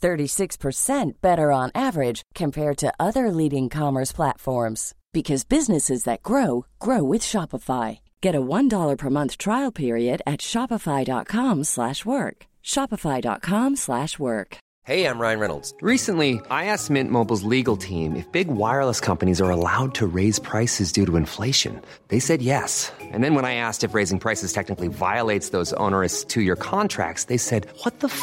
36% better on average compared to other leading commerce platforms because businesses that grow grow with Shopify. Get a $1 per month trial period at shopify.com/work. shopify.com/work. Hey, I'm Ryan Reynolds. Recently, I asked Mint Mobile's legal team if big wireless companies are allowed to raise prices due to inflation. They said yes. And then when I asked if raising prices technically violates those onerous 2-year contracts, they said, "What the f-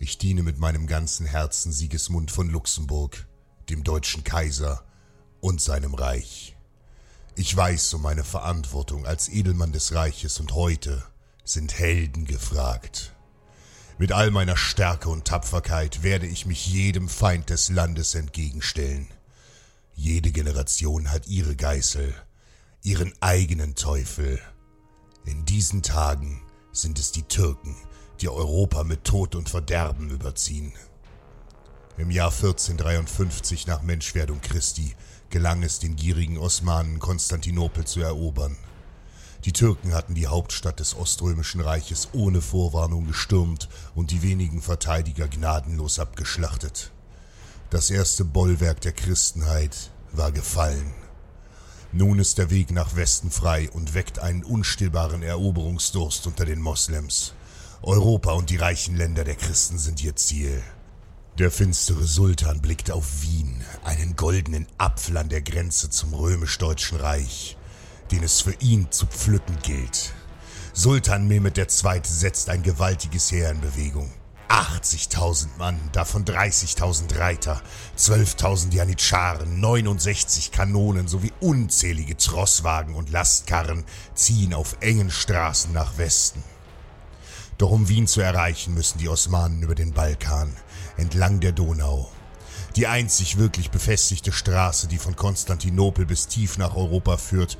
Ich diene mit meinem ganzen Herzen Sigismund von Luxemburg, dem deutschen Kaiser und seinem Reich. Ich weiß um meine Verantwortung als Edelmann des Reiches und heute sind Helden gefragt. Mit all meiner Stärke und Tapferkeit werde ich mich jedem Feind des Landes entgegenstellen. Jede Generation hat ihre Geißel, ihren eigenen Teufel. In diesen Tagen sind es die Türken, die Europa mit Tod und Verderben überziehen. Im Jahr 1453 nach Menschwerdung Christi gelang es den gierigen Osmanen Konstantinopel zu erobern. Die Türken hatten die Hauptstadt des Oströmischen Reiches ohne Vorwarnung gestürmt und die wenigen Verteidiger gnadenlos abgeschlachtet. Das erste Bollwerk der Christenheit war gefallen. Nun ist der Weg nach Westen frei und weckt einen unstillbaren Eroberungsdurst unter den Moslems. Europa und die reichen Länder der Christen sind ihr Ziel. Der finstere Sultan blickt auf Wien, einen goldenen Apfel an der Grenze zum römisch-deutschen Reich, den es für ihn zu pflücken gilt. Sultan Mehmed II. setzt ein gewaltiges Heer in Bewegung. 80.000 Mann, davon 30.000 Reiter, 12.000 Janitscharen, 69 Kanonen sowie unzählige Trosswagen und Lastkarren ziehen auf engen Straßen nach Westen. Doch um Wien zu erreichen, müssen die Osmanen über den Balkan, entlang der Donau. Die einzig wirklich befestigte Straße, die von Konstantinopel bis tief nach Europa führt,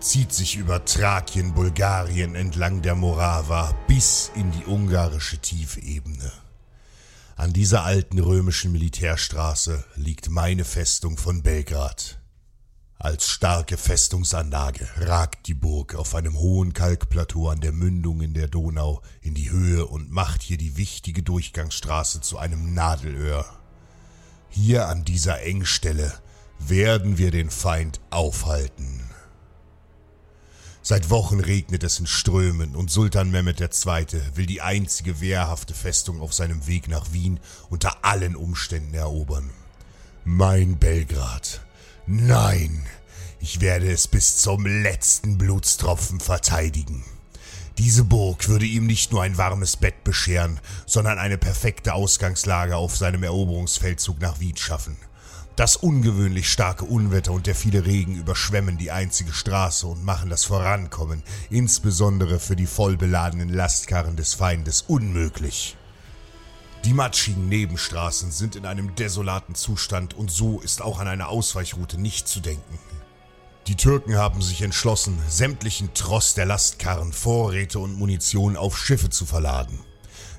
zieht sich über Thrakien, Bulgarien entlang der Morava bis in die ungarische Tiefebene. An dieser alten römischen Militärstraße liegt meine Festung von Belgrad. Als starke Festungsanlage ragt die Burg auf einem hohen Kalkplateau an der Mündung in der Donau in die Höhe und macht hier die wichtige Durchgangsstraße zu einem Nadelöhr. Hier an dieser Engstelle werden wir den Feind aufhalten. Seit Wochen regnet es in Strömen und Sultan Mehmed II. will die einzige wehrhafte Festung auf seinem Weg nach Wien unter allen Umständen erobern. Mein Belgrad. Nein, ich werde es bis zum letzten Blutstropfen verteidigen. Diese Burg würde ihm nicht nur ein warmes Bett bescheren, sondern eine perfekte Ausgangslage auf seinem Eroberungsfeldzug nach Wien schaffen. Das ungewöhnlich starke Unwetter und der viele Regen überschwemmen die einzige Straße und machen das Vorankommen, insbesondere für die vollbeladenen Lastkarren des Feindes, unmöglich. Die matschigen Nebenstraßen sind in einem desolaten Zustand und so ist auch an eine Ausweichroute nicht zu denken. Die Türken haben sich entschlossen, sämtlichen Tross der Lastkarren, Vorräte und Munition auf Schiffe zu verladen.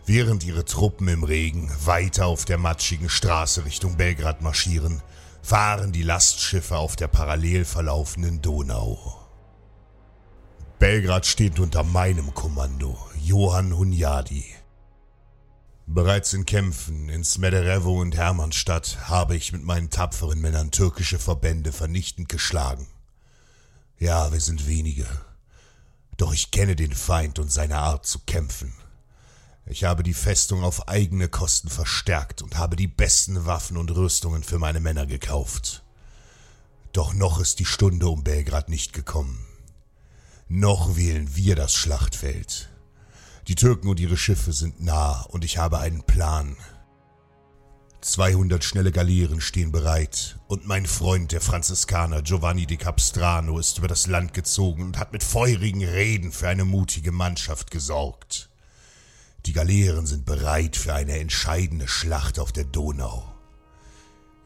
Während ihre Truppen im Regen weiter auf der matschigen Straße Richtung Belgrad marschieren, fahren die Lastschiffe auf der parallel verlaufenden Donau. Belgrad steht unter meinem Kommando, Johann Hunyadi. Bereits in Kämpfen in Smederevo und Hermannstadt habe ich mit meinen tapferen Männern türkische Verbände vernichtend geschlagen. Ja, wir sind wenige. Doch ich kenne den Feind und seine Art zu kämpfen. Ich habe die Festung auf eigene Kosten verstärkt und habe die besten Waffen und Rüstungen für meine Männer gekauft. Doch noch ist die Stunde um Belgrad nicht gekommen. Noch wählen wir das Schlachtfeld. Die Türken und ihre Schiffe sind nah und ich habe einen Plan. 200 schnelle Galeeren stehen bereit und mein Freund, der Franziskaner Giovanni di Capistrano, ist über das Land gezogen und hat mit feurigen Reden für eine mutige Mannschaft gesorgt. Die Galeeren sind bereit für eine entscheidende Schlacht auf der Donau.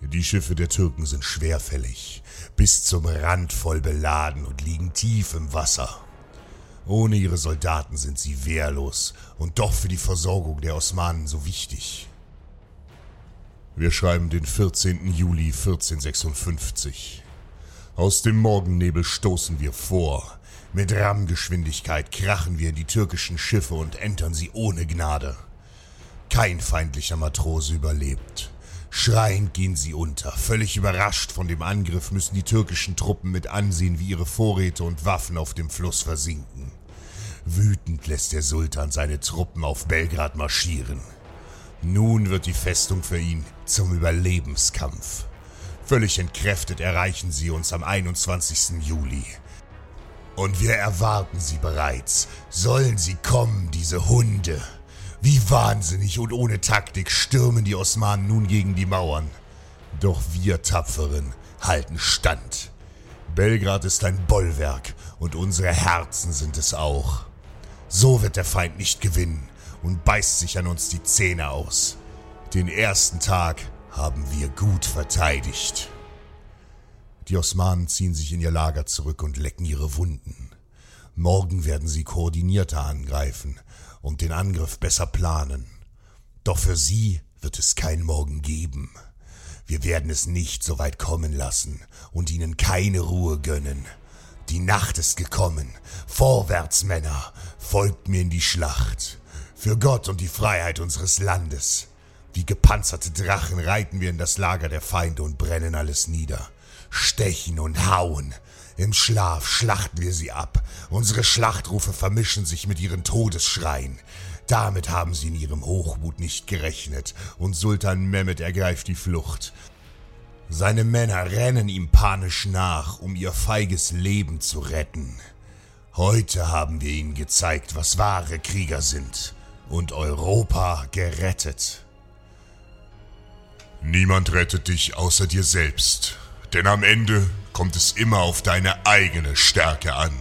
Die Schiffe der Türken sind schwerfällig, bis zum Rand voll beladen und liegen tief im Wasser. Ohne ihre Soldaten sind sie wehrlos und doch für die Versorgung der Osmanen so wichtig. Wir schreiben den 14. Juli 1456. Aus dem Morgennebel stoßen wir vor. Mit Rammgeschwindigkeit krachen wir die türkischen Schiffe und entern sie ohne Gnade. Kein feindlicher Matrose überlebt. Schreiend gehen sie unter. Völlig überrascht von dem Angriff müssen die türkischen Truppen mit ansehen, wie ihre Vorräte und Waffen auf dem Fluss versinken. Wütend lässt der Sultan seine Truppen auf Belgrad marschieren. Nun wird die Festung für ihn zum Überlebenskampf. Völlig entkräftet erreichen sie uns am 21. Juli. Und wir erwarten sie bereits. Sollen sie kommen, diese Hunde? Wie wahnsinnig und ohne Taktik stürmen die Osmanen nun gegen die Mauern. Doch wir Tapferen halten stand. Belgrad ist ein Bollwerk und unsere Herzen sind es auch. So wird der Feind nicht gewinnen und beißt sich an uns die Zähne aus. Den ersten Tag haben wir gut verteidigt. Die Osmanen ziehen sich in ihr Lager zurück und lecken ihre Wunden. Morgen werden sie koordinierter angreifen und den Angriff besser planen. Doch für sie wird es kein Morgen geben. Wir werden es nicht so weit kommen lassen und ihnen keine Ruhe gönnen. Die Nacht ist gekommen. Vorwärts, Männer, folgt mir in die Schlacht. Für Gott und die Freiheit unseres Landes. Wie gepanzerte Drachen reiten wir in das Lager der Feinde und brennen alles nieder. Stechen und hauen, im Schlaf schlachten wir sie ab. Unsere Schlachtrufe vermischen sich mit ihren Todesschreien. Damit haben sie in ihrem Hochmut nicht gerechnet, und Sultan Mehmet ergreift die Flucht. Seine Männer rennen ihm panisch nach, um ihr feiges Leben zu retten. Heute haben wir ihnen gezeigt, was wahre Krieger sind und Europa gerettet. Niemand rettet dich außer dir selbst, denn am Ende kommt es immer auf deine eigene Stärke an.